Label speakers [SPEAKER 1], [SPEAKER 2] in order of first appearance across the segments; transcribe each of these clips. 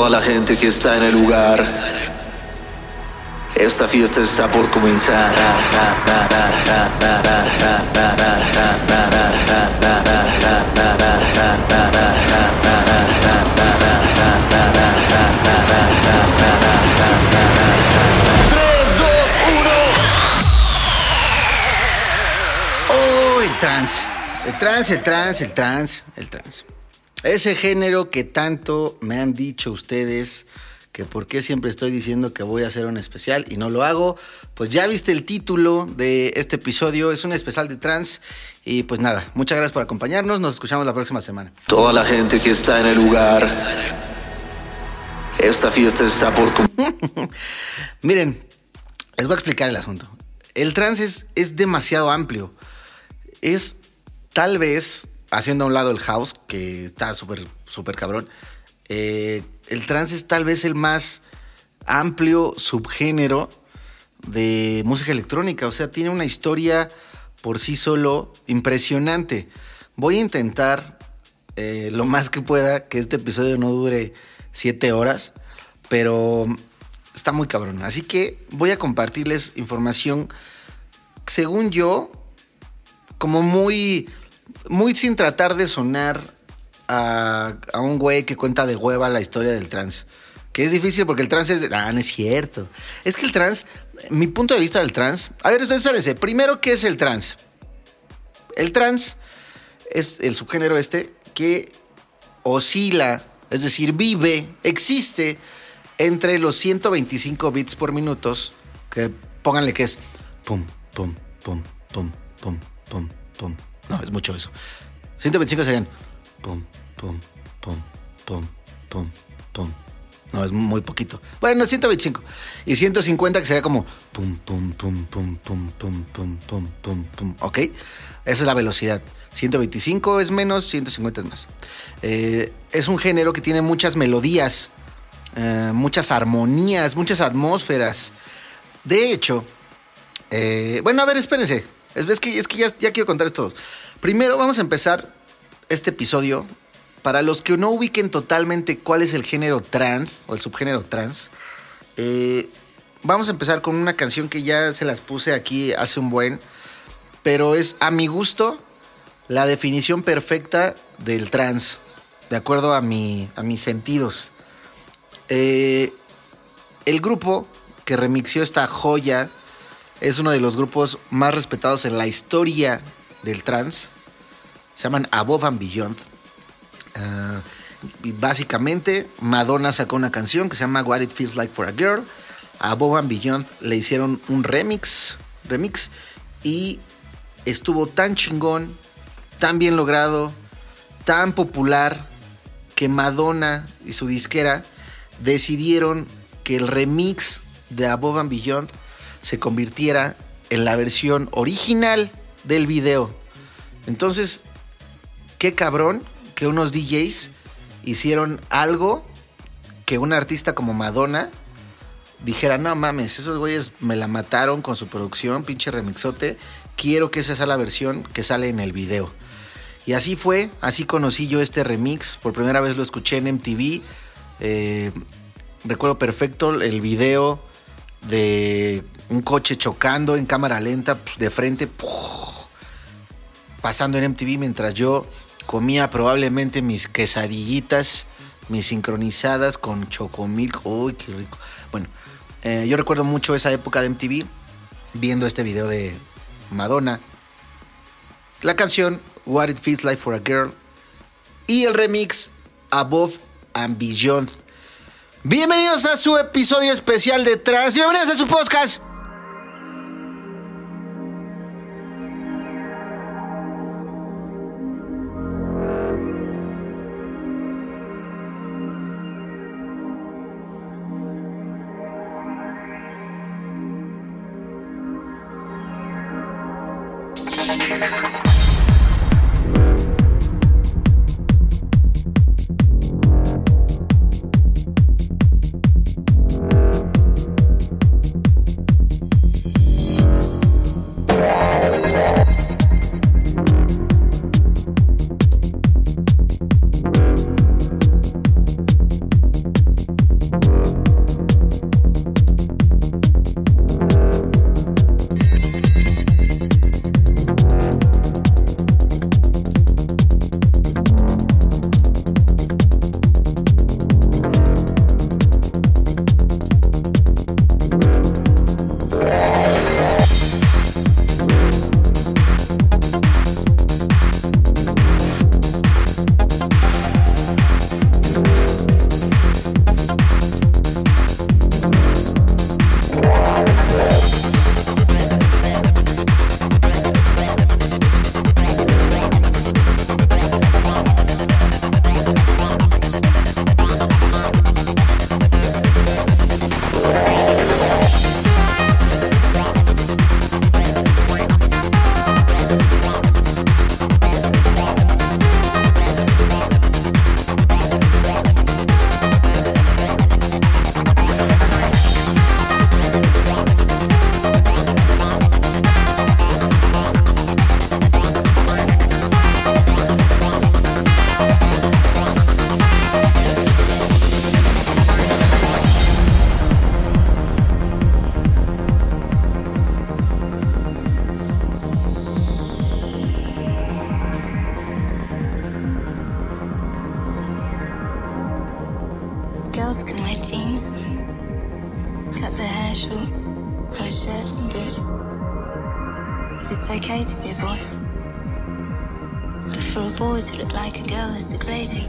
[SPEAKER 1] Toda la gente que está en el lugar. Esta fiesta está por comenzar.
[SPEAKER 2] Uno.
[SPEAKER 3] Oh, trans. El trans, el trans, el trans, el trans. Ese género que tanto me han dicho ustedes que por qué siempre estoy diciendo que voy a hacer un especial y no lo hago. Pues ya viste el título de este episodio, es un especial de trans y pues nada, muchas gracias por acompañarnos, nos escuchamos la próxima semana.
[SPEAKER 1] Toda la gente que está en el lugar. Esta fiesta está por.
[SPEAKER 3] Miren, les voy a explicar el asunto. El trans es, es demasiado amplio. Es tal vez, haciendo a un lado el house, que está súper, súper cabrón, eh, el trans es tal vez el más amplio subgénero de música electrónica. O sea, tiene una historia por sí solo impresionante. Voy a intentar eh, lo más que pueda que este episodio no dure siete horas, pero está muy cabrón. Así que voy a compartirles información, según yo, como muy, muy sin tratar de sonar a, a un güey que cuenta de hueva la historia del trans. Que es difícil porque el trans es... Ah, no es cierto. Es que el trans, mi punto de vista del trans... A ver, espérense. Primero, ¿qué es el trans? El trans es el subgénero este que oscila, es decir, vive, existe entre los 125 bits por minutos, que pónganle que es pum, pum, pum, pum, pum, pum, pum. No, es mucho eso. 125 serían pum, pum, pum, pum, pum, pum. No, es muy poquito. Bueno, 125. Y 150 que sería como pum, pum, pum, pum, pum, pum, pum, pum, pum, pum. ¿Ok? Esa es la velocidad. 125 es menos, 150 es más. Eh, es un género que tiene muchas melodías, eh, muchas armonías, muchas atmósferas. De hecho, eh, bueno, a ver, espérense. Es, que, es que ya, ya quiero contarles todos. Primero vamos a empezar este episodio. Para los que no ubiquen totalmente cuál es el género trans o el subgénero trans, eh, vamos a empezar con una canción que ya se las puse aquí hace un buen, pero es a mi gusto la definición perfecta del trans, de acuerdo a, mi, a mis sentidos. Eh, el grupo que remixió esta joya es uno de los grupos más respetados en la historia del trans. Se llaman Above and Beyond. Ah, y básicamente, Madonna sacó una canción que se llama What It Feels Like for a Girl. A Above and Beyond le hicieron un remix, remix y estuvo tan chingón, tan bien logrado, tan popular que Madonna y su disquera decidieron que el remix de Above and Beyond se convirtiera en la versión original del video. Entonces, qué cabrón que unos DJs hicieron algo que un artista como Madonna dijera, no mames, esos güeyes me la mataron con su producción, pinche remixote, quiero que esa sea la versión que sale en el video. Y así fue, así conocí yo este remix, por primera vez lo escuché en MTV, eh, recuerdo perfecto el video de un coche chocando en cámara lenta, pues, de frente, pasando en MTV mientras yo comía probablemente mis quesadillitas, mis sincronizadas con chocomilk. Uy, qué rico. Bueno, eh, yo recuerdo mucho esa época de MTV viendo este video de Madonna. La canción What It Feels Like for a Girl y el remix Above and Beyond. Bienvenidos a su episodio especial de Trans. Bienvenidos a su podcast.
[SPEAKER 4] It's okay to be a boy. But for a boy to look like a girl is degrading.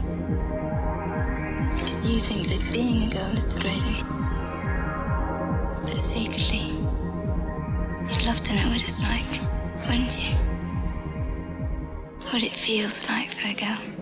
[SPEAKER 4] Because you think that being a girl is degrading. But secretly, you'd love to know what it's like, wouldn't you? What it feels like for a girl.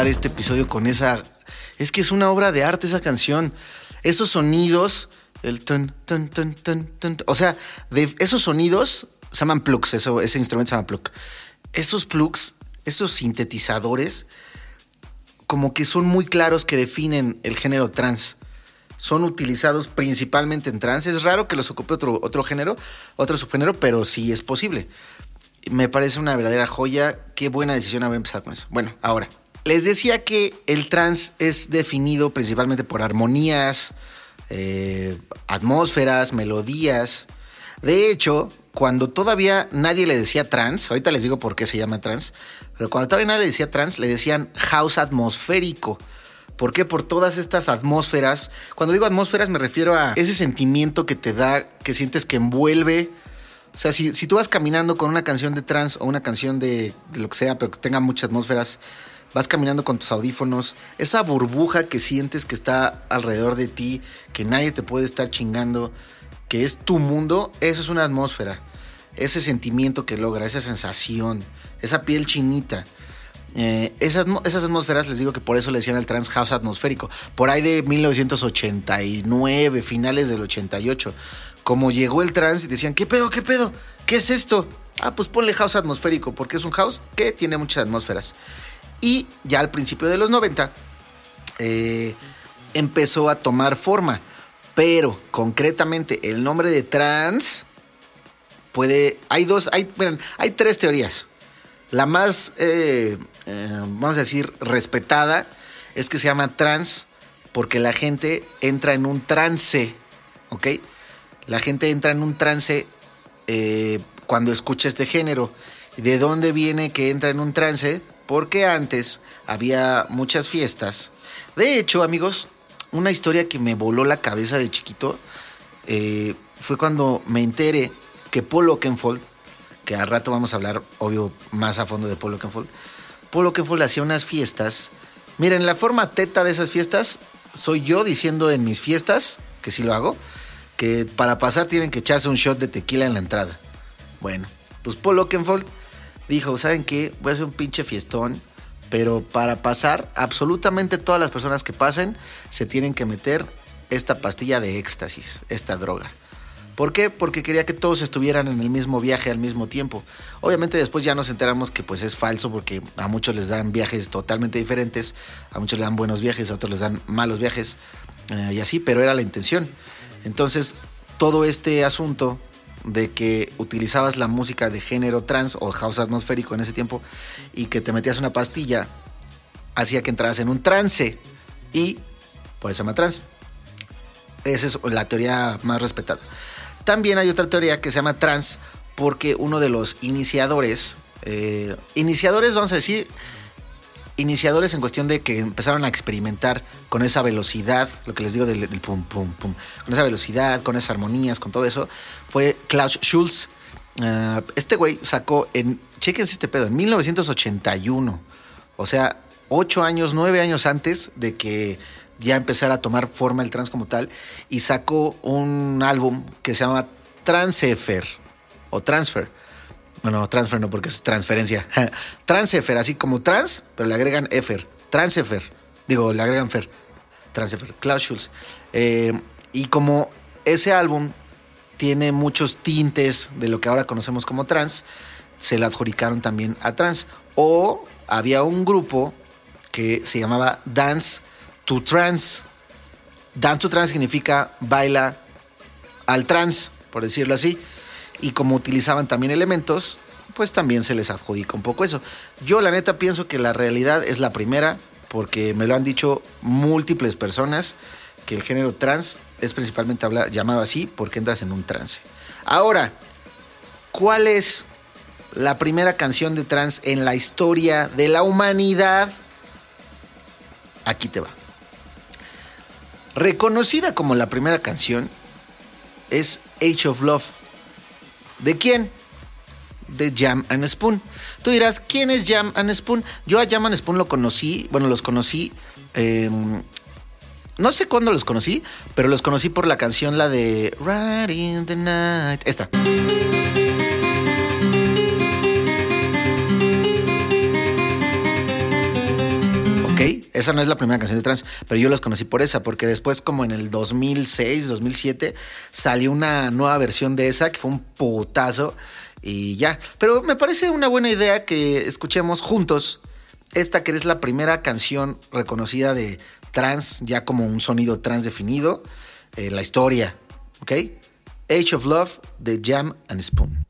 [SPEAKER 3] Este episodio con esa. Es que es una obra de arte esa canción. Esos sonidos, el. O sea, esos sonidos se llaman plugs, eso, ese instrumento se llama plug. Esos plugs, esos sintetizadores, como que son muy claros que definen el género trans. Son utilizados principalmente en trans. Es raro que los ocupe otro, otro género, otro subgénero, pero sí es posible. Me parece una verdadera joya. Qué buena decisión haber empezado con eso. Bueno, ahora. Les decía que el trance es definido principalmente por armonías, eh, atmósferas, melodías. De hecho, cuando todavía nadie le decía trans, ahorita les digo por qué se llama trans, pero cuando todavía nadie le decía trans, le decían house atmosférico. ¿Por qué? Por todas estas atmósferas. Cuando digo atmósferas me refiero a ese sentimiento que te da, que sientes que envuelve. O sea, si, si tú vas caminando con una canción de trans o una canción de lo que sea, pero que tenga muchas atmósferas, vas caminando con tus audífonos, esa burbuja que sientes que está alrededor de ti, que nadie te puede estar chingando, que es tu mundo, eso es una atmósfera. Ese sentimiento que logra, esa sensación, esa piel chinita. Eh, esas, esas atmósferas, les digo que por eso le decían al trans house atmosférico. Por ahí de 1989, finales del 88. Como llegó el trans y decían, ¿qué pedo, qué pedo? ¿Qué es esto? Ah, pues ponle house atmosférico, porque es un house que tiene muchas atmósferas. Y ya al principio de los 90 eh, empezó a tomar forma. Pero concretamente el nombre de trans puede. Hay dos, hay, hay tres teorías. La más, eh, eh, vamos a decir, respetada es que se llama trans porque la gente entra en un trance, ¿ok? La gente entra en un trance cuando escucha este género. ¿De dónde viene que entra en un trance? Porque antes había muchas fiestas. De hecho, amigos, una historia que me voló la cabeza de chiquito eh, fue cuando me enteré que Paul Oakenfold, que al rato vamos a hablar, obvio, más a fondo de Paul Oakenfold, Paul Oakenfold hacía unas fiestas. Miren, la forma teta de esas fiestas soy yo diciendo en mis fiestas, que sí lo hago, que para pasar tienen que echarse un shot de tequila en la entrada. Bueno, pues Paul Oakenfold dijo, ¿saben qué? Voy a hacer un pinche fiestón, pero para pasar, absolutamente todas las personas que pasen se tienen que meter esta pastilla de éxtasis, esta droga. ¿Por qué? Porque quería que todos estuvieran en el mismo viaje al mismo tiempo. Obviamente después ya nos enteramos que pues es falso porque a muchos les dan viajes totalmente diferentes, a muchos les dan buenos viajes, a otros les dan malos viajes eh, y así, pero era la intención. Entonces, todo este asunto de que utilizabas la música de género trans o house atmosférico en ese tiempo y que te metías una pastilla hacía que entraras en un trance y por eso se llama trans. Esa es la teoría más respetada. También hay otra teoría que se llama trans porque uno de los iniciadores, eh, iniciadores vamos a decir, iniciadores en cuestión de que empezaron a experimentar con esa velocidad, lo que les digo del, pum, pum, pum, con esa velocidad, con esas armonías, con todo eso, fue Klaus Schulz. Ah, este güey sacó en, chequense este pedo, en 1981, o sea, ocho años, nueve años antes de que ya empezara a tomar forma el trans como tal, y sacó un álbum que se llama Transfer o Transfer. Bueno, transfer no, porque es transferencia. Transfer, así como trans, pero le agregan efer. Transfer. Digo, le agregan fer. Transfer. Klaus Schulz. Eh, y como ese álbum tiene muchos tintes de lo que ahora conocemos como trans, se le adjudicaron también a trans. O había un grupo que se llamaba Dance to Trans. Dance to Trans significa baila al trans, por decirlo así. Y como utilizaban también elementos, pues también se les adjudica un poco eso. Yo la neta pienso que la realidad es la primera, porque me lo han dicho múltiples personas, que el género trans es principalmente llamado así porque entras en un trance. Ahora, ¿cuál es la primera canción de trans en la historia de la humanidad? Aquí te va. Reconocida como la primera canción es Age of Love. ¿De quién? De Jam and Spoon. Tú dirás, ¿quién es Jam and Spoon? Yo a Jam and Spoon lo conocí, bueno, los conocí, eh, no sé cuándo los conocí, pero los conocí por la canción, la de Right in the Night. Esta. Esa no es la primera canción de trans, pero yo los conocí por esa, porque después, como en el 2006, 2007, salió una nueva versión de esa que fue un putazo y ya. Pero me parece una buena idea que escuchemos juntos esta que es la primera canción reconocida de trans, ya como un sonido trans definido, eh, la historia, ¿ok? Age of Love de Jam and Spoon.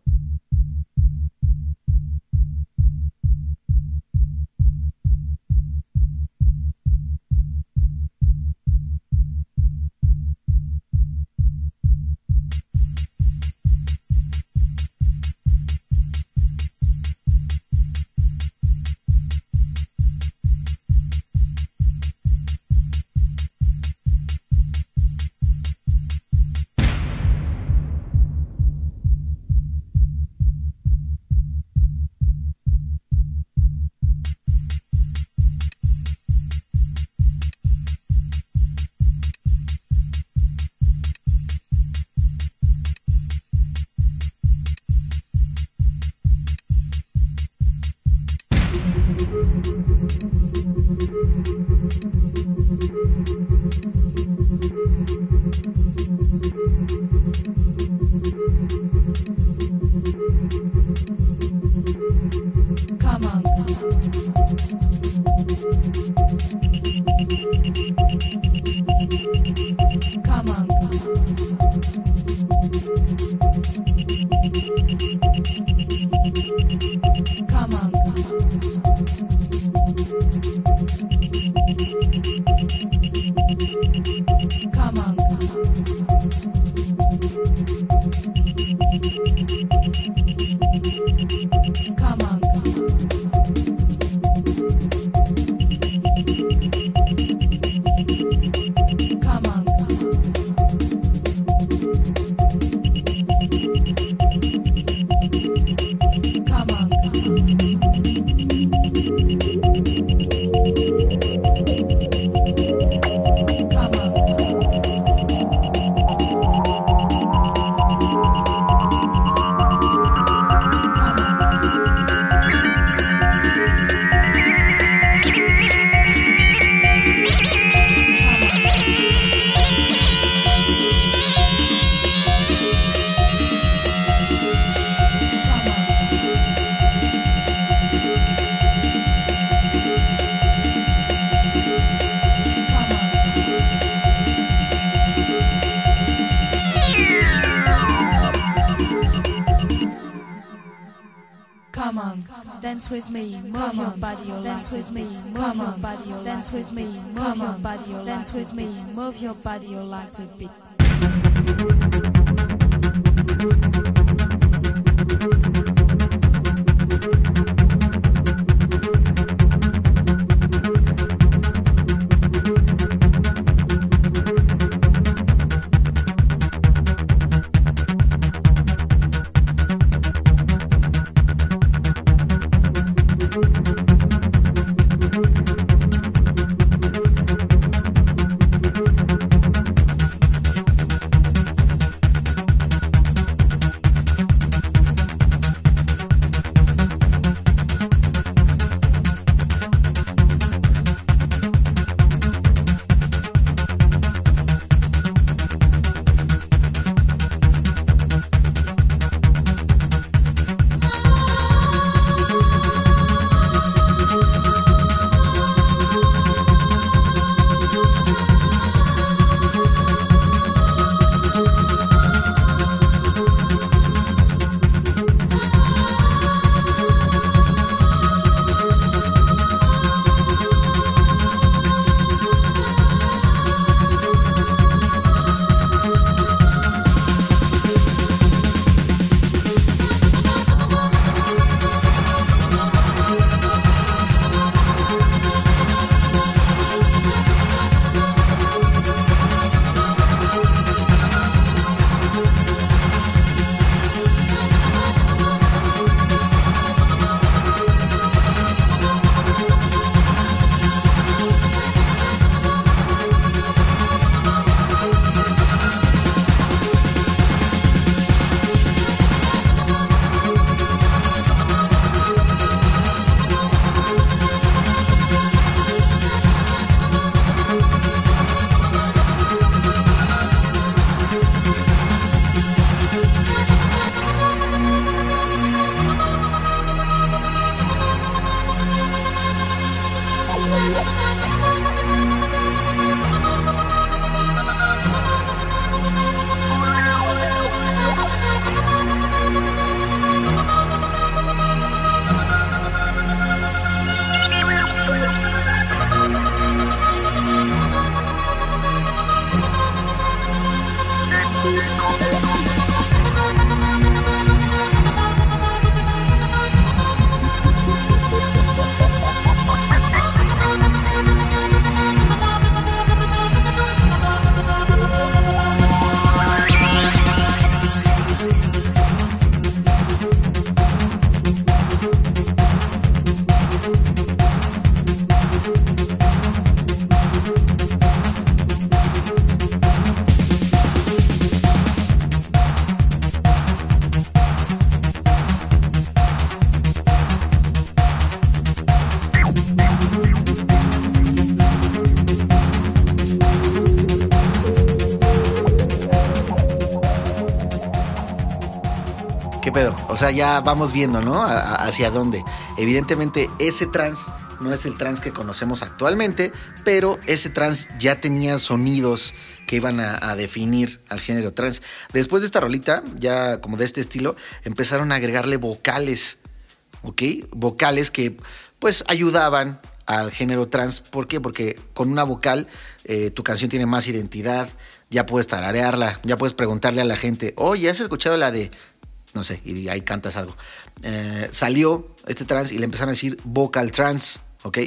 [SPEAKER 5] Musik move your body, your legs a bit.
[SPEAKER 3] Sea, ya vamos viendo, ¿no? Hacia dónde. Evidentemente, ese trans no es el trans que conocemos actualmente, pero ese trans ya tenía sonidos que iban a, a definir al género trans. Después de esta rolita, ya como de este estilo, empezaron a agregarle vocales, ¿ok? Vocales que pues ayudaban al género trans. ¿Por qué? Porque con una vocal eh, tu canción tiene más identidad, ya puedes tararearla, ya puedes preguntarle a la gente, oye, ¿has escuchado la de no sé, y ahí cantas algo. Eh, salió este trans y le empezaron a decir vocal trans, ¿ok?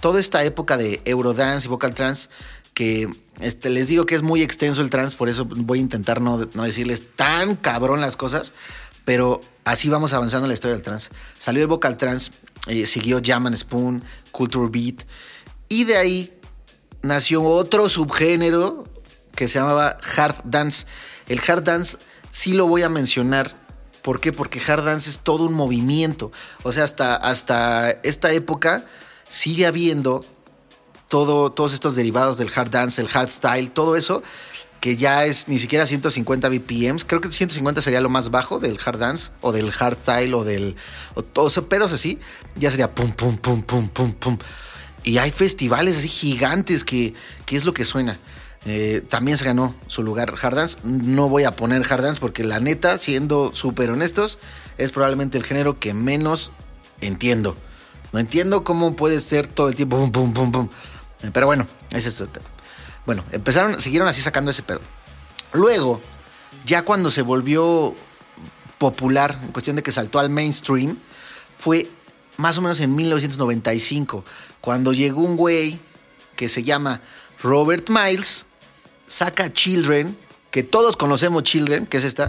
[SPEAKER 3] Toda esta época de Eurodance y vocal trans, que este, les digo que es muy extenso el trans, por eso voy a intentar no, no decirles tan cabrón las cosas, pero así vamos avanzando en la historia del trans. Salió el vocal trans, eh, siguió Jam and Spoon, Culture Beat, y de ahí nació otro subgénero que se llamaba hard dance. El hard dance sí lo voy a mencionar. ¿Por qué? Porque hard dance es todo un movimiento. O sea, hasta, hasta esta época sigue habiendo todo, todos estos derivados del hard dance, el hard style, todo eso que ya es ni siquiera 150 BPMs. Creo que 150 sería lo más bajo del hard dance o del hard style o del. o todos así. Ya sería pum, pum, pum, pum, pum, pum. Y hay festivales así gigantes que, que es lo que suena. Eh, también se ganó su lugar Hard Dance. No voy a poner Hard Dance porque la neta, siendo súper honestos, es probablemente el género que menos entiendo. No entiendo cómo puede ser todo el tiempo pum, pum, pum, pum. Pero bueno, es esto. Bueno, empezaron, siguieron así sacando ese pedo. Luego, ya cuando se volvió popular, en cuestión de que saltó al mainstream, fue más o menos en 1995, cuando llegó un güey que se llama Robert Miles, saca Children, que todos conocemos Children, que es esta.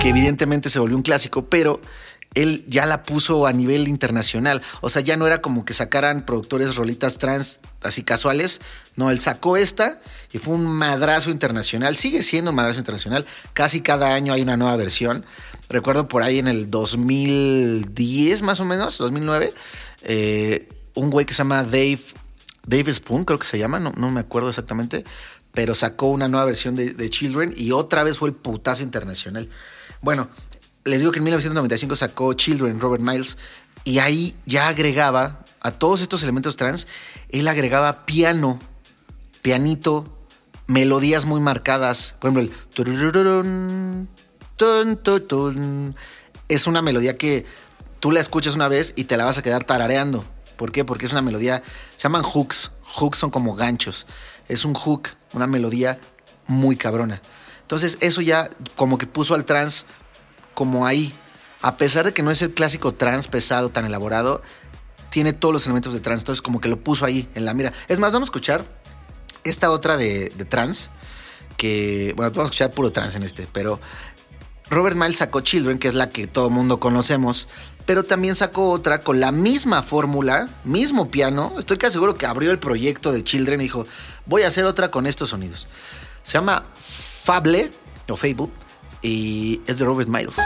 [SPEAKER 3] que evidentemente se volvió un clásico, pero él ya la puso a nivel internacional. O sea, ya no era como que sacaran productores rolitas trans así casuales. No, él sacó esta y fue un madrazo internacional. Sigue siendo un madrazo internacional. Casi cada año hay una nueva versión. Recuerdo por ahí en el 2010 más o menos, 2009, eh, un güey que se llama Dave, Dave Spoon, creo que se llama, no, no me acuerdo exactamente, pero sacó una nueva versión de, de Children y otra vez fue el putazo internacional. Bueno, les digo que en 1995 sacó Children, Robert Miles, y ahí ya agregaba a todos estos elementos trans, él agregaba piano, pianito, melodías muy marcadas. Por ejemplo, el es una melodía que tú la escuchas una vez y te la vas a quedar tarareando. ¿Por qué? Porque es una melodía, se llaman hooks. Hooks son como ganchos. Es un hook, una melodía muy cabrona. Entonces eso ya como que puso al trans como ahí. A pesar de que no es el clásico trans pesado tan elaborado, tiene todos los elementos de trans. Entonces como que lo puso ahí en la mira. Es más, vamos a escuchar esta otra de, de trans. Que, bueno, vamos a escuchar puro trans en este, pero Robert Miles sacó Children, que es la que todo mundo conocemos, pero también sacó otra con la misma fórmula, mismo piano. Estoy casi seguro que abrió el proyecto de Children y dijo, voy a hacer otra con estos sonidos. Se llama Fable o Fable y es de Robert Miles.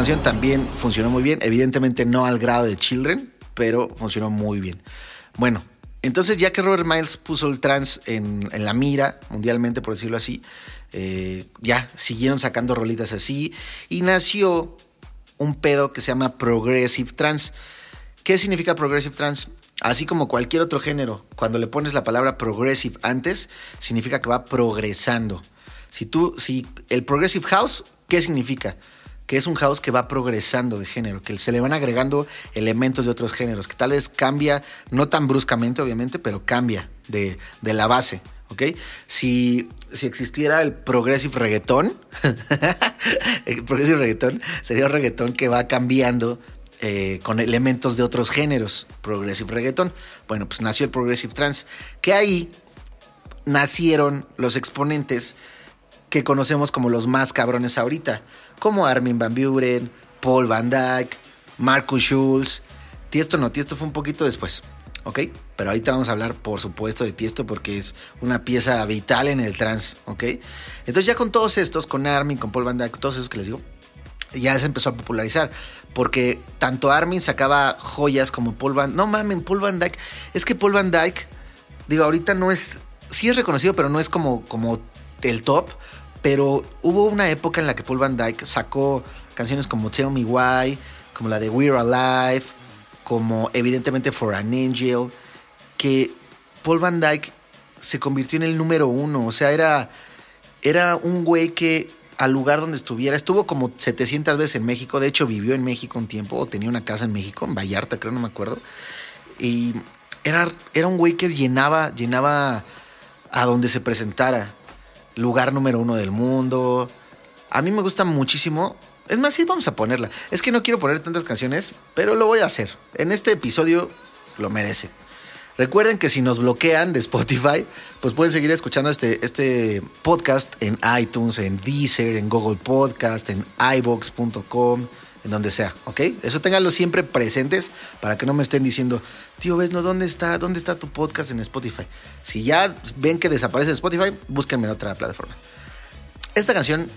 [SPEAKER 3] Canción también funcionó muy bien, evidentemente no al grado de Children, pero funcionó muy bien. Bueno, entonces ya que Robert Miles puso el trance en, en la mira, mundialmente por decirlo así, eh, ya siguieron sacando rolitas así y nació un pedo que se llama Progressive Trance. ¿Qué significa Progressive Trance? Así como cualquier otro género, cuando le pones la palabra progressive antes, significa que va progresando. Si tú, si el progressive house, ¿qué significa? Que es un house que va progresando de género, que se le van agregando elementos de otros géneros, que tal vez cambia, no tan bruscamente obviamente, pero cambia de, de la base, ¿ok? Si, si existiera el progressive reggaetón, el progressive reggaetón sería un reggaetón que va cambiando eh, con elementos de otros géneros, progressive reggaeton. Bueno, pues nació el progressive trance, que ahí nacieron los exponentes que conocemos como los más cabrones ahorita, como Armin Van Buren, Paul Van Dyke, Marcus Schulz. Tiesto no, Tiesto fue un poquito después, ¿ok? Pero ahorita vamos a hablar, por supuesto, de Tiesto porque es una pieza vital en el trance, ¿ok? Entonces ya con todos estos, con Armin, con Paul Van Dyke, todos esos que les digo, ya se empezó a popularizar. Porque tanto Armin sacaba joyas como Paul Van No mamen, Paul Van Dyke. Es que Paul Van Dyke, digo, ahorita no es. Sí es reconocido, pero no es como, como el top. Pero hubo una época en la que Paul Van Dyke sacó canciones como Tell Me Why, como la de We're Alive, como evidentemente For an Angel, que Paul Van Dyke se convirtió en el número uno. O sea, era, era un güey que al lugar donde estuviera. Estuvo como 700 veces en México. De hecho, vivió en México un tiempo. O tenía una casa en México, en Vallarta, creo, no me acuerdo. Y era, era un güey que llenaba, llenaba a donde se presentara. Lugar número uno del mundo. A mí me gusta muchísimo. Es más, sí, vamos a ponerla. Es que no quiero poner tantas canciones, pero lo voy a hacer. En este episodio lo merece. Recuerden que si nos bloquean de Spotify, pues pueden seguir escuchando este, este podcast en iTunes, en Deezer, en Google Podcast, en iBox.com, en donde sea, ¿ok? Eso ténganlo siempre presentes para que no me estén diciendo, tío, ves, no, ¿dónde está, dónde está tu podcast en Spotify? Si ya ven que desaparece de Spotify, búsquenme en otra plataforma. Esta canción,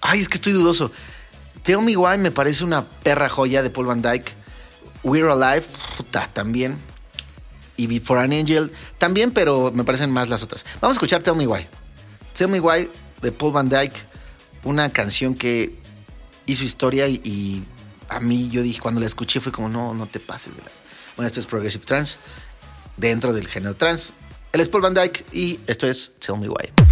[SPEAKER 3] ay, es que estoy dudoso. Tell Me Why me parece una perra joya de Paul Van Dyke. We're Alive, puta, también y Before an Angel también, pero me parecen más las otras. Vamos a escuchar Tell Me Why. Tell Me Why de Paul Van Dyke, una canción que hizo historia y, y a mí yo dije, cuando la escuché fue como, no, no te pases de las... Bueno, esto es Progressive Trance, dentro del género trance. Él es Paul Van Dyke y esto es Tell Me Why.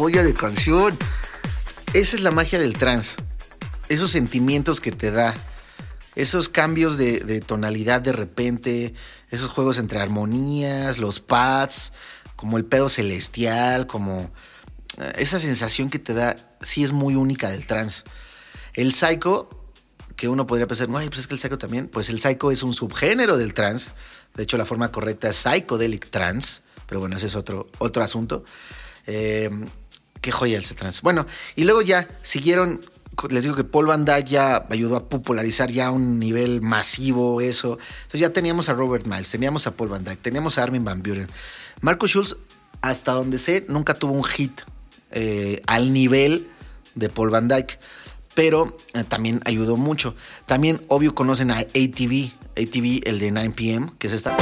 [SPEAKER 3] Joya de canción. Esa es la magia del trance. Esos sentimientos que te da. Esos cambios de, tonalidad de repente. Esos juegos entre armonías, los pads, como el pedo celestial, como eh, esa sensación que te da, sí es muy única del trance. El psycho, que uno podría pensar, ay, pues es que el psycho también, pues el psycho es un subgénero del trance. De hecho, la forma correcta es psychedelic trance, pero bueno, ese es otro, otro asunto. Eh, qué joya ese trance. Bueno, y luego ya siguieron, les digo que Paul Van Dyke ya ayudó a popularizar ya a un nivel masivo eso. Entonces ya teníamos a Robert Miles, teníamos a Paul Van Dyke, teníamos a Armin Van Buren. Marcus Schulz, hasta donde sé, nunca tuvo un hit eh, al nivel de Paul Van Dyke, pero eh, también ayudó mucho. También, obvio, conocen a ATV, ATV, el de 9 pm, que es esta.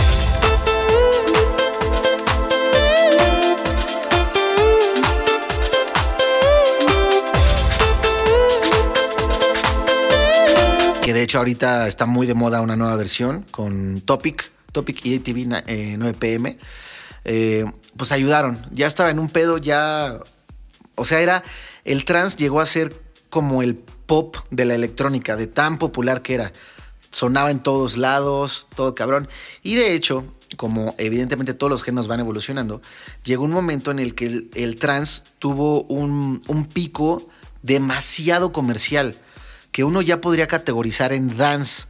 [SPEAKER 3] De hecho ahorita está muy de moda una nueva versión con Topic, Topic y ATV na- eh, 9 pm. Eh, pues ayudaron. Ya estaba en un pedo, ya. O sea, era. El trance llegó a ser como el pop de la electrónica, de tan popular que era. Sonaba en todos lados, todo cabrón. Y de hecho, como evidentemente todos los géneros van evolucionando, llegó un momento en el que el, el trance tuvo un pico demasiado comercial, que uno ya podría categorizar en dance,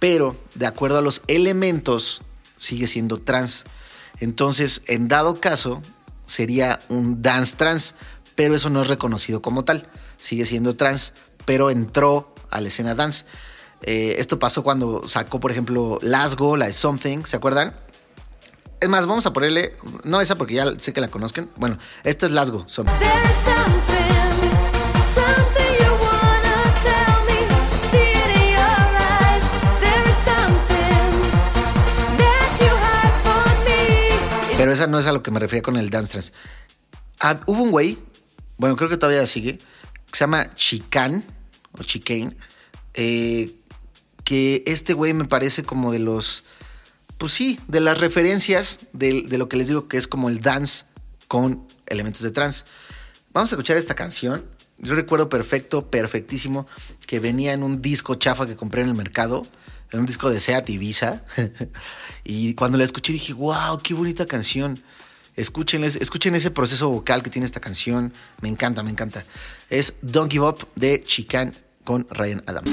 [SPEAKER 3] pero de acuerdo a los elementos sigue siendo trance. Entonces, en dado caso, sería un dance trance, pero eso no es reconocido como tal. Sigue siendo trance, pero entró a la escena dance. Eh, esto pasó cuando sacó, por ejemplo, Lasgo, la de Something, ¿se acuerdan? Es más, vamos a ponerle, no esa porque ya sé que la conozcan. Bueno, esta es Lasgo, Something. Pero esa no es a lo que me refería con el dance trance. Ah, hubo un güey, bueno, creo que todavía sigue, que se llama Chican, o Chicane, eh, que este güey me parece como de los, pues sí, de las referencias de, de lo que les digo que es como el dance con elementos de trance. Vamos a escuchar esta canción. Yo recuerdo perfecto, perfectísimo, que venía en un disco chafa que compré en el mercado, en un disco de Seat Ibiza. y cuando la escuché dije, wow, qué bonita canción. Escuchen, escuchen ese proceso vocal que tiene esta canción. Me encanta, me encanta. Es Don't Give Up de Chican con Ryan Adams.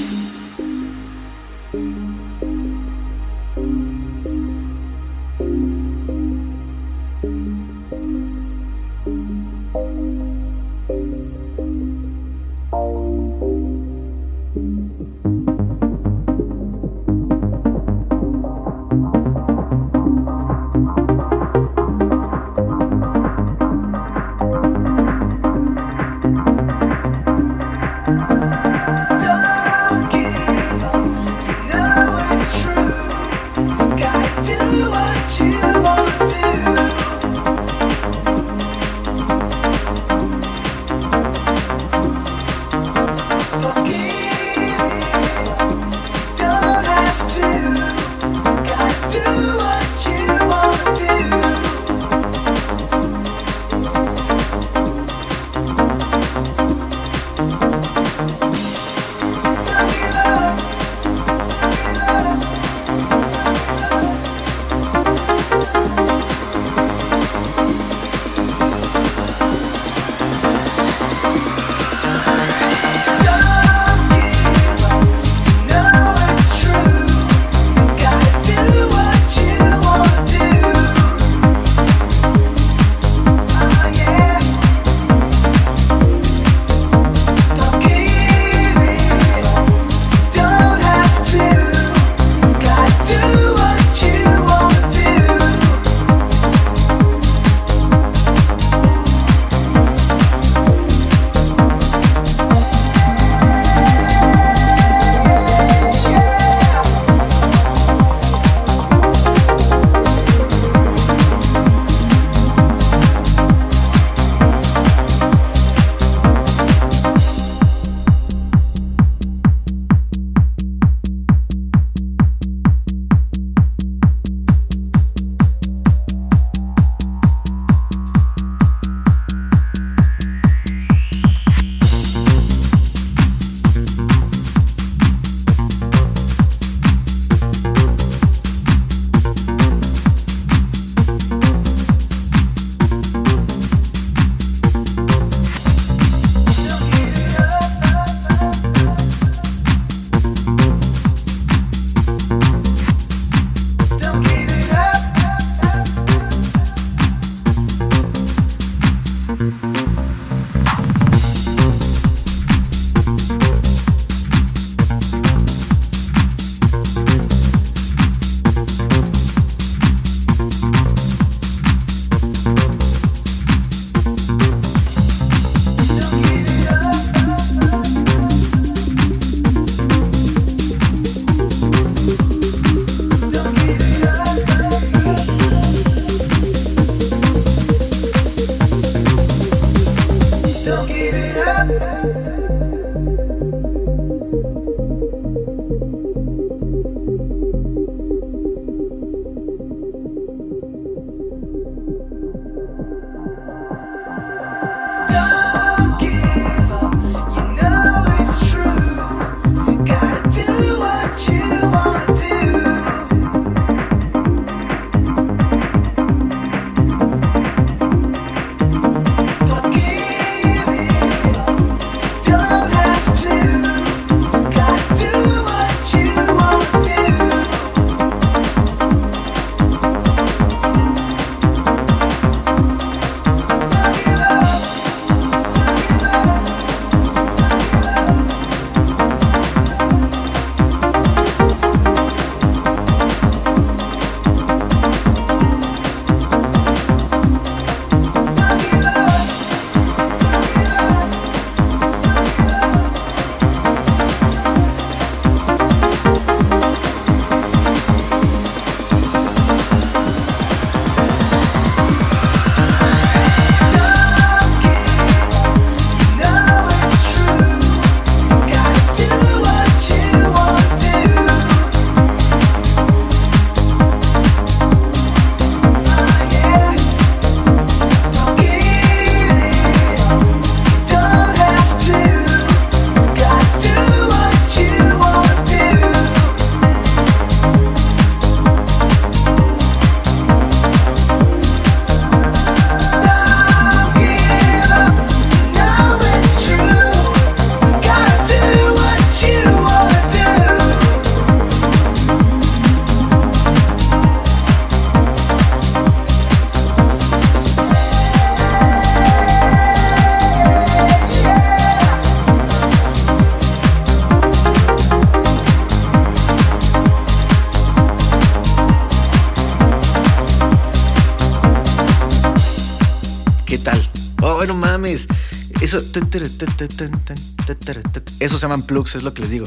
[SPEAKER 3] Eso, se llaman plugs, es lo que les digo.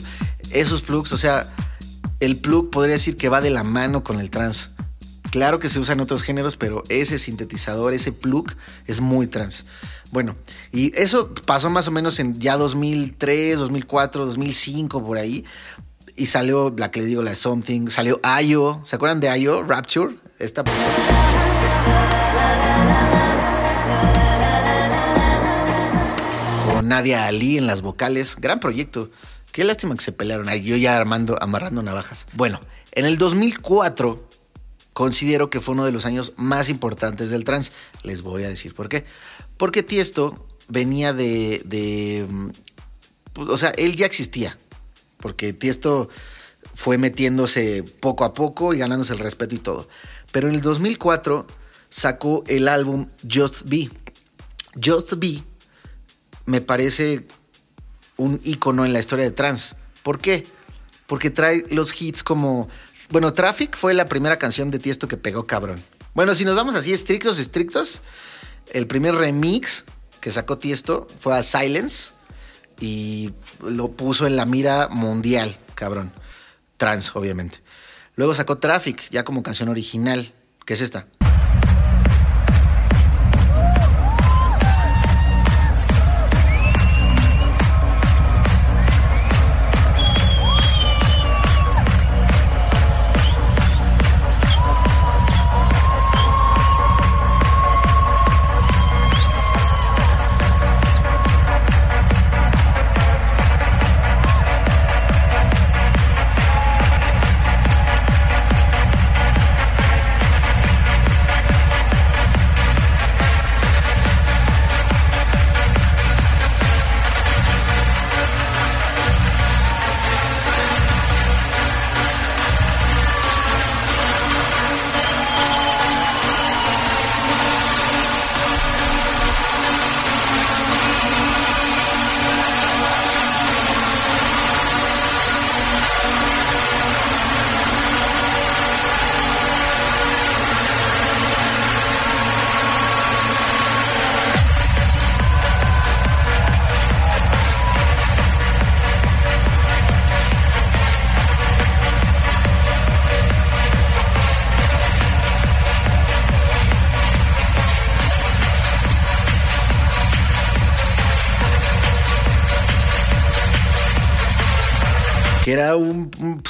[SPEAKER 3] Esos plugs, o sea, el plug podría decir que va de la mano con el trans. Claro que se usa en otros géneros, pero ese sintetizador, ese plug, es muy trans. Bueno, y eso pasó más o menos en ya 2003, 2004, 2005, por ahí. Y salió la que le digo, la Something, salió Ayo. ¿Se acuerdan de Ayo? Rapture. Esta. Nadia Ali en las vocales. Gran proyecto. Qué lástima que se pelearon. Ay, yo ya armando, amarrando navajas. Bueno, en el 2004 considero que fue uno de los años más importantes del trans. Les voy a decir por qué. Porque Tiesto venía de, de mm, o sea, él ya existía. Porque Tiesto fue metiéndose poco a poco y ganándose el respeto y todo. Pero en el 2004 sacó el álbum Just Be. Just Be me parece un icono en la historia de trans. ¿Por qué? Porque trae los hits como. Bueno, Traffic fue la primera canción de Tiesto que pegó cabrón. Bueno, si nos vamos así estrictos, estrictos, el primer remix que sacó Tiesto fue a Silence y lo puso en la mira mundial, cabrón. Trans, obviamente. Luego sacó Traffic, ya como canción original, que es esta.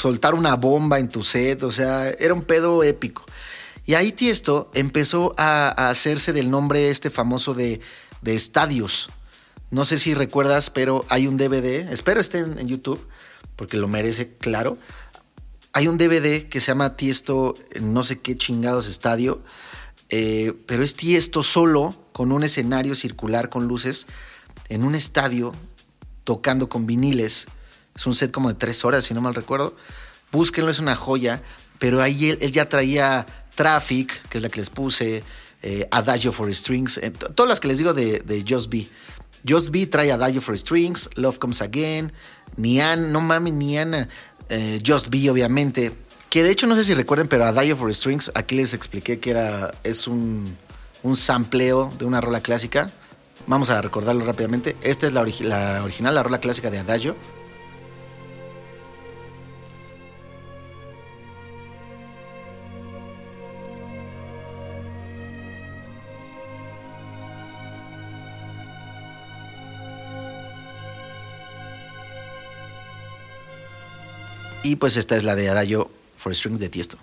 [SPEAKER 3] Soltar una bomba en tu set, o sea, era un pedo épico. Y ahí Tiesto empezó a, hacerse del nombre este famoso de, de estadios. No sé si recuerdas, pero hay un DVD, espero esté en, en YouTube, porque lo merece, claro. Hay un DVD que se llama Tiesto, no sé qué chingados estadio, eh, pero es Tiesto solo, con un escenario circular con luces, en un estadio, tocando con viniles. Es un set como de tres horas, si no mal recuerdo. Búsquenlo, es una joya. Pero ahí él, ya traía Traffic, que es la que les puse, eh, Adagio for Strings, eh, todas las que les digo de, Just Be. Just Be trae Adagio for Strings, Love Comes Again, Nian, no mames, Niana, eh, Just Be, obviamente. Que de hecho no sé si recuerden, pero Adagio for Strings, aquí les expliqué que era, es un, un sampleo de una rola clásica. Vamos a recordarlo rápidamente. Esta es la, la original, la rola clásica de Adagio. Y pues esta es la de Adagio for Strings de Tiesto.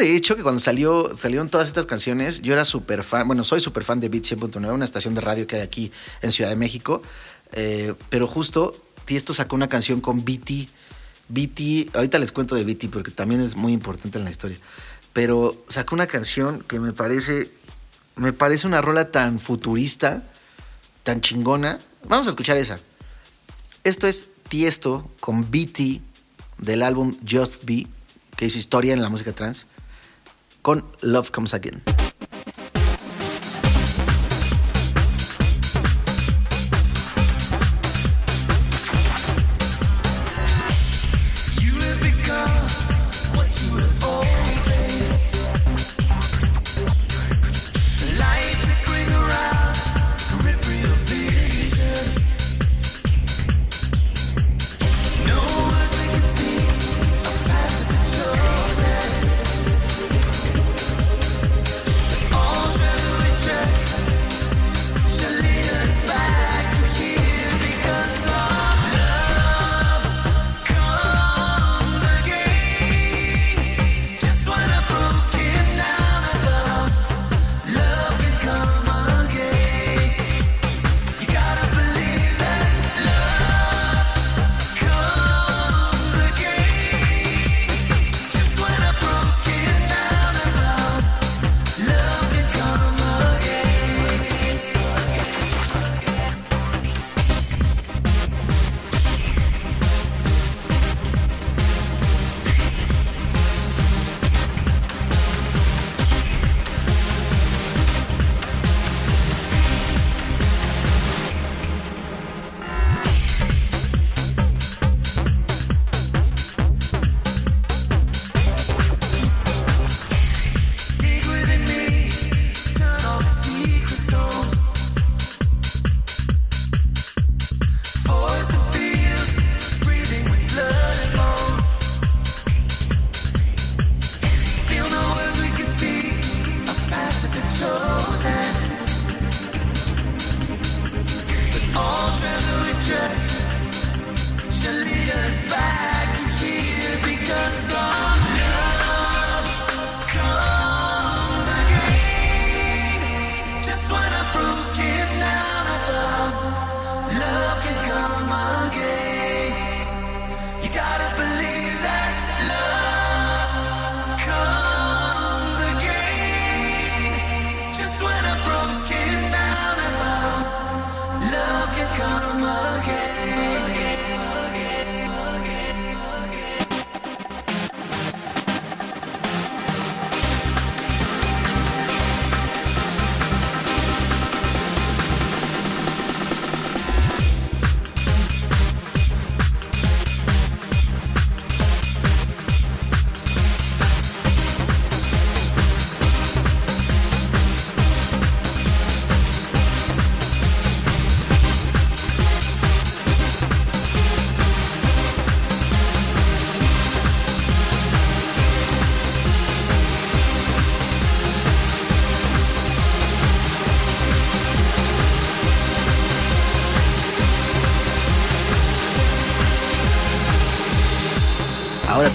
[SPEAKER 3] De hecho que cuando salió, salieron todas estas canciones, yo era súper fan, bueno, soy súper fan de Beat 100.9, una estación de radio que hay aquí en Ciudad de México, eh, pero justo Tiesto sacó una canción con BT. BT, ahorita les cuento de BT porque también es muy importante en la historia. Pero sacó una canción que me parece, me parece una rola tan futurista, tan chingona. Vamos a escuchar esa. Esto es Tiesto con BT del álbum Just Be, que hizo historia en la música trans, con Love Comes Again.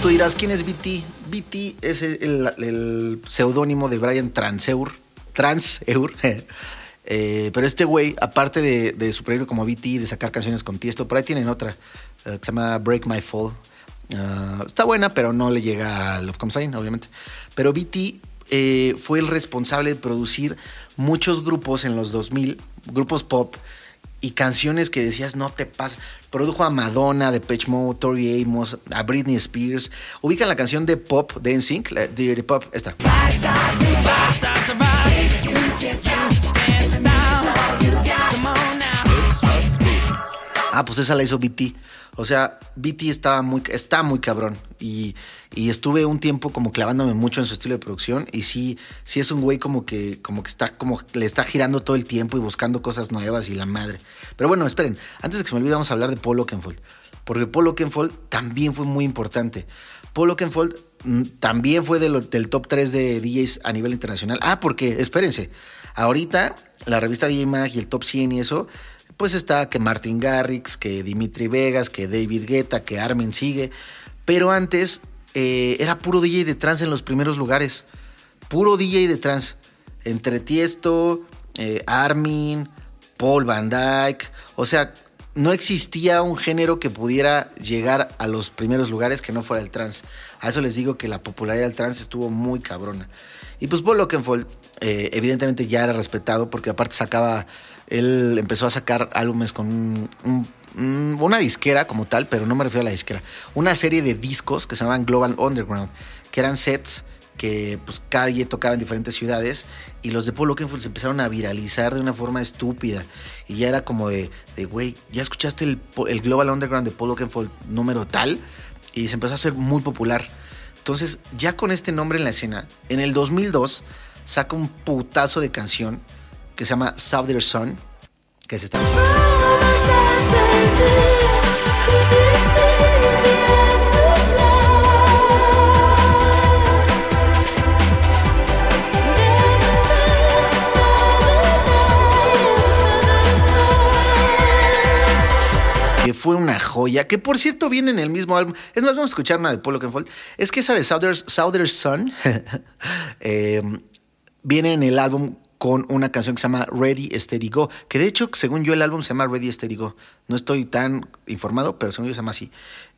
[SPEAKER 3] Dirás, ¿quién es BT? BT es el, el- seudónimo de Brian Transeur. Transeur. Eh, pero este güey, aparte de, de su proyecto como BT, de sacar canciones con Tiesto, por ahí tienen otra eh, que se llama Break My Fall. Ah, está buena, pero no le llega a Love Comes In, obviamente. Pero BT eh, fue el responsable de producir muchos grupos en los 2000, grupos pop, y canciones que decías no te pasa. Produjo a Madonna, de Pitch Mode, Tori Amos, a Britney Spears. Ubican la canción de pop de NSYNC, la Dirty Pop, esta. Ah, pues esa la hizo BT. O sea, BT estaba muy, está muy cabrón. Y, y estuve un tiempo como clavándome mucho en su estilo de producción. Y sí, sí es un güey como que, como que está, como le está girando todo el tiempo y buscando cosas nuevas y la madre. Pero bueno, esperen, antes de que se me olvide, vamos a hablar de Paul Oakenfold. Porque Paul Oakenfold también fue muy importante. Paul Oakenfold mm, también fue del top 3 de DJs a nivel internacional. Ah, porque, espérense, ahorita la revista DJ Mag y el top 100 y eso, pues está que Martin Garrix, que Dimitri Vegas, que David Guetta, que Armin sigue. Pero antes eh, era puro DJ de trance en los primeros lugares. Puro DJ de trance. Entre Tiesto, eh, Armin, Paul Van Dyke. O sea, no existía un género que pudiera llegar a los primeros lugares que no fuera el trance. A eso les digo que la popularidad del trance estuvo muy cabrona. Y pues Paul Oakenfold eh, evidentemente ya era respetado porque aparte sacaba, él empezó a sacar álbumes con un- un- un- una disquera como tal, pero no me refiero a la disquera, una serie de discos que se llamaban Global Underground, que eran sets que pues cada día tocaba en diferentes ciudades y los de Paul Oakenfold se empezaron a viralizar de una forma estúpida y ya era como de, güey, ¿ya escuchaste el Global Underground de Paul Oakenfold número tal? Y se empezó a hacer muy popular. Entonces, ya con este nombre en la escena, en el 2002 saca un putazo de canción que se llama Southern Sun, que es esta. que fue una joya, que por cierto viene en el mismo álbum. Es más, vamos a escuchar una de Paul Oakenfold. Es que esa de Southern, Southern Sun viene en el álbum con una canción que se llama Ready Steady Go, que de hecho, según yo, el álbum se llama Ready Steady Go. No estoy tan informado, pero según yo se llama así.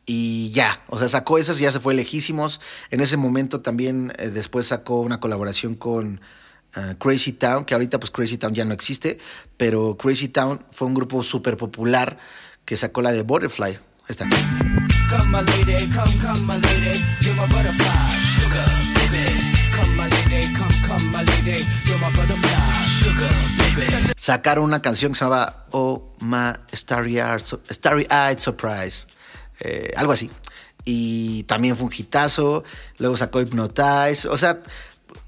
[SPEAKER 3] Y ya, o sea, sacó esas y ya se fue lejísimos. En ese momento también eh, después sacó una colaboración con eh, Crazy Town, que ahorita pues Crazy Town ya no existe, pero Crazy Town fue un grupo súper popular que sacó la de Butterfly. Esta.
[SPEAKER 6] Come my lady, come, come my lady, my butterfly, sugar, baby. Come come,
[SPEAKER 3] Sacaron una canción que se llamaba Oh My Starry Eyed, Starry Surprise. eh, algo así. Y también fue un hitazo. Luego sacó Hypnotize. O sea,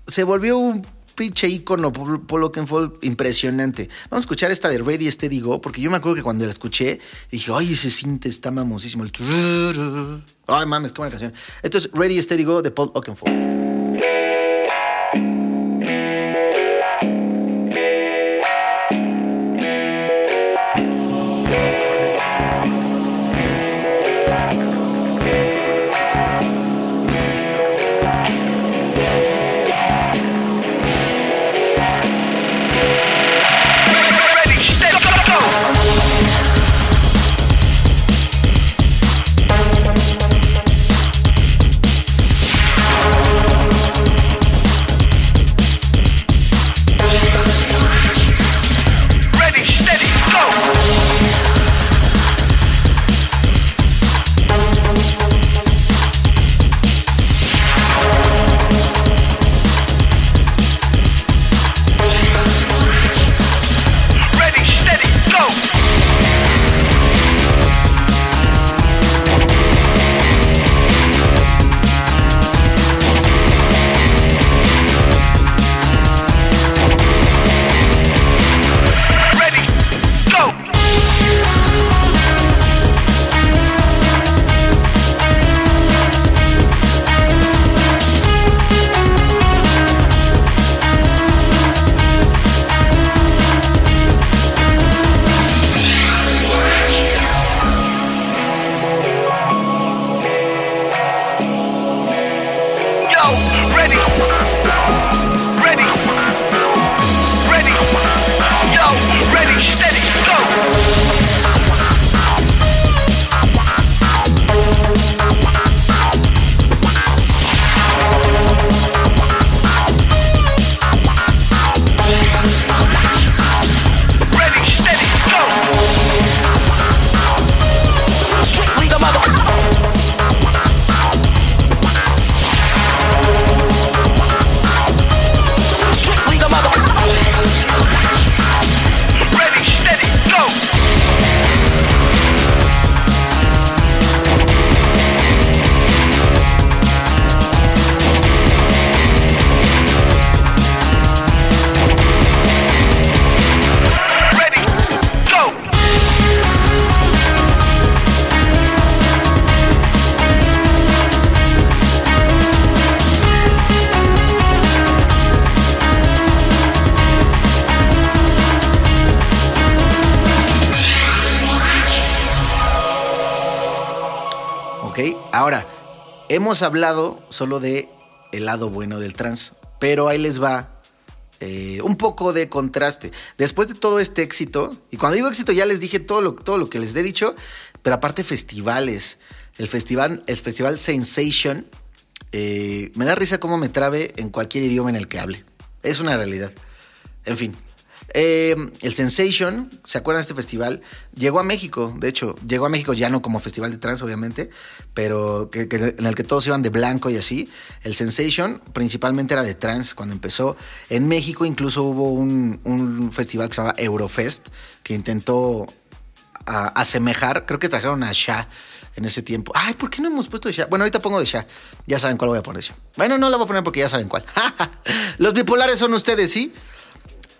[SPEAKER 3] se volvió un pinche ícono Paul Paul Oakenfold impresionante. Vamos a escuchar esta de Ready Steady Go, porque yo me acuerdo que cuando la escuché dije, ay, ese cinte está mamosísimo. Ay, mames, qué buena canción. Esto es Ready Steady Go de Paul Oakenfold. Hemos hablado solo de el lado bueno del trans, pero ahí les va eh, un poco de contraste. Después de todo este éxito, y cuando digo éxito ya les dije todo lo, todo lo que les he dicho, pero aparte festivales. El festival, el festival Sensation, eh, me da risa cómo me trabe en cualquier idioma en el que hable. Es una realidad. En fin. Eh, el Sensation, ¿se acuerdan de este festival? Llegó a México, de hecho, llegó a México ya no como festival de trance, obviamente, pero en el que todos iban de blanco y así. El Sensation principalmente era de trance cuando empezó. En México incluso hubo un, festival que se llama Eurofest, que intentó asemejar, creo que trajeron a Sha en ese tiempo. Ay, ¿por qué no hemos puesto de Sha? Bueno, ahorita pongo de Sha. Ya saben cuál voy a poner. Bueno, no la voy a poner porque ya saben cuál. Los bipolares son ustedes, ¿sí?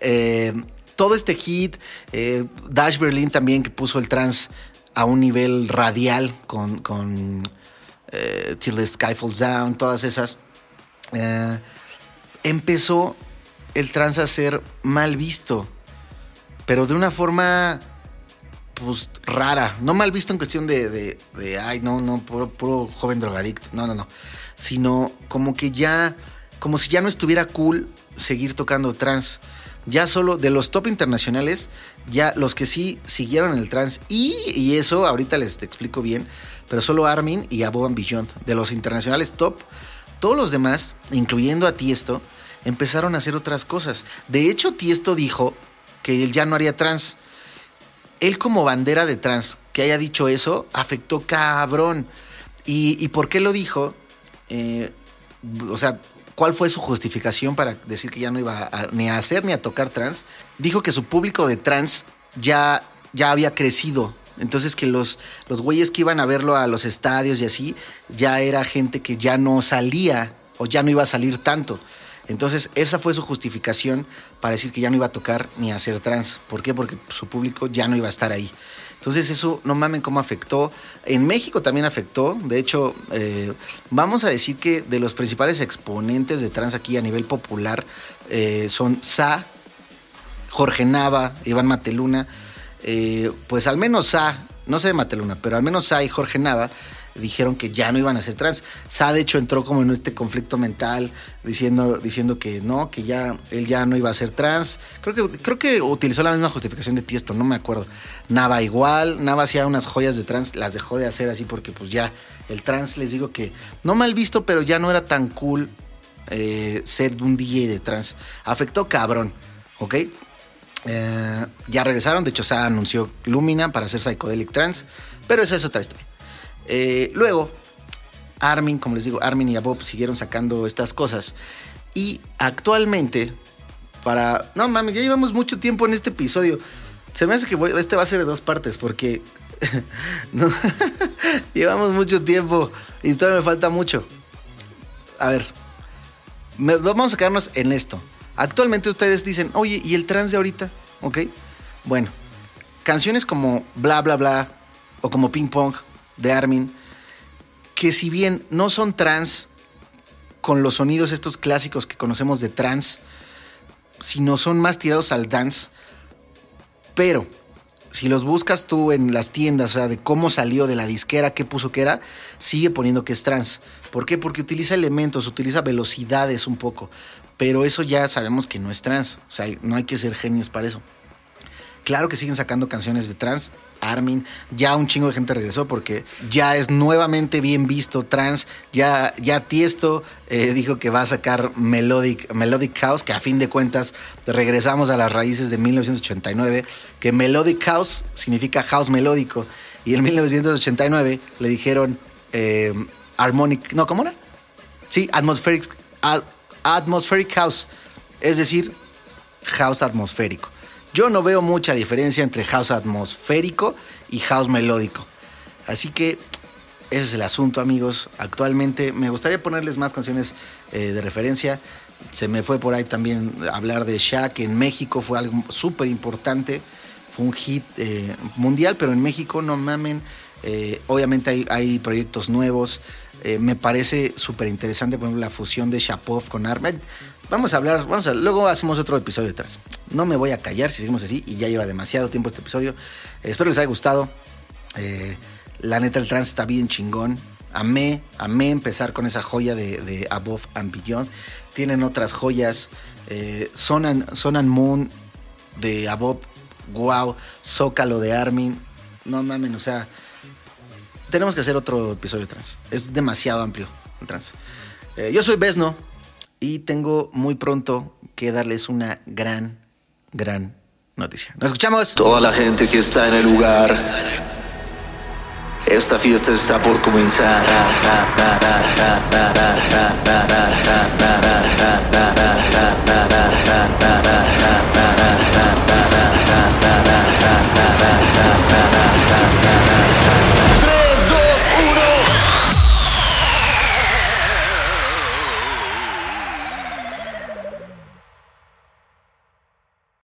[SPEAKER 3] Eh, todo este hit, eh, Dash Berlin también que puso el trance a un nivel radial con, eh, Till the Sky Falls Down, todas esas. Empezó el trance a ser mal visto, pero de una forma pues rara, no mal visto en cuestión de, ay, no, no, puro, joven drogadicto, no, no, no, sino como que ya, como si ya no estuviera cool seguir tocando trance. Ya solo de los top internacionales, ya los que sí siguieron el trance y, eso ahorita les explico bien, pero solo Armin y Above and Beyond, de los internacionales top, todos los demás, incluyendo a Tiesto, empezaron a hacer otras cosas. De hecho, Tiesto dijo que él ya no haría trance él como bandera de trans que haya dicho eso afectó cabrón. ¿Y, y por qué lo dijo? Eh, o sea, ¿cuál fue su justificación para decir que ya no iba a- ni a hacer ni a tocar trans? Dijo que su público de trans ya, ya había crecido. Entonces que los, los güeyes que iban a verlo a los estadios y así, ya era gente que ya no salía o ya no iba a salir tanto. Entonces, esa fue su justificación para decir que ya no iba a tocar ni a hacer trans. ¿Por qué? Porque su público ya no iba a estar ahí. Entonces, eso no mamen cómo afectó. En México también afectó. De hecho, eh, vamos a decir que de los principales exponentes de trans aquí a nivel popular eh, son Sa, Jorge Nava, Iván Mateluna. eh, pues al menos Sa, no sé de Mateluna, pero al menos Sa y Jorge Nava dijeron que ya no iban a ser trans. Sa de hecho entró como en este conflicto mental diciendo, diciendo que no, que ya él ya no iba a ser trans. Creo que, creo que utilizó la misma justificación de Tiesto, no me acuerdo. Nava igual, Nava hacía unas joyas de trans, las dejó de hacer así porque pues ya el trans les digo que no mal visto, pero ya no era tan cool eh, ser un DJ de trans. Afectó cabrón, ¿ok? Eh, ya regresaron, de hecho se anunció Lumina para hacer Psychedelic Trance, pero esa es otra historia. Eh, luego, Armin, como les digo, Armin y Abob siguieron sacando estas cosas. Y actualmente, para... No mames, ya llevamos mucho tiempo en este episodio. Se me hace que voy- este va a ser de dos partes porque... no, llevamos mucho tiempo y todavía me falta mucho. A ver, me- vamos a quedarnos en esto. Actualmente ustedes dicen, oye, ¿y el trans de ahorita? ¿Ok? Bueno, canciones como Bla Bla Bla o como Ping Pong de Armin, que si bien no son trans con los sonidos estos clásicos que conocemos de trans, sino son más tirados al dance, pero si los buscas tú en las tiendas, o sea, de cómo salió de la disquera, qué puso que era, sigue poniendo que es trans. ¿Por qué? Porque utiliza elementos, utiliza velocidades un poco. Pero eso ya sabemos que no es trans. O sea, no hay que ser genios para eso. Claro que siguen sacando canciones de trans. Armin, ya un chingo de gente regresó porque ya es nuevamente bien visto trans. Ya, ya Tiesto eh, dijo que va a sacar Melodic, Melodic House, que a fin de cuentas regresamos a las raíces de 1989, que Melodic House significa house melódico. Y en 1989 le dijeron eh, Harmonic, no, ¿cómo era? Sí, Atmospheric, atmospheric House, es decir, house atmosférico. Yo no veo mucha diferencia entre house atmosférico y house melódico. Así que ese es el asunto, amigos. Actualmente me gustaría ponerles más canciones eh, de referencia. Se me fue por ahí también hablar de Shaq en México, fue algo súper importante. Fue un hit eh, mundial, pero en México no mamen. Eh, obviamente hay, hay proyectos nuevos. Me parece súper interesante, por ejemplo, la fusión de Shapov con Armin. Vamos a hablar, vamos a, luego hacemos otro episodio detrás. No me voy a callar si seguimos así y ya lleva demasiado tiempo este episodio. Eh, espero les haya gustado. Eh, la neta, el trance está bien chingón. Amé, amé empezar con esa joya de, de Above and Beyond. Tienen otras joyas. eh, Son, and, Son and Moon de Above. Wow. Zócalo de Armin. No mamen, o sea. Tenemos que hacer otro episodio de trans. Es demasiado amplio el trans. Eh, yo soy Besno y tengo muy pronto que darles una gran, gran noticia. Nos escuchamos.
[SPEAKER 1] Toda la gente que está en el lugar. Esta fiesta está por comenzar.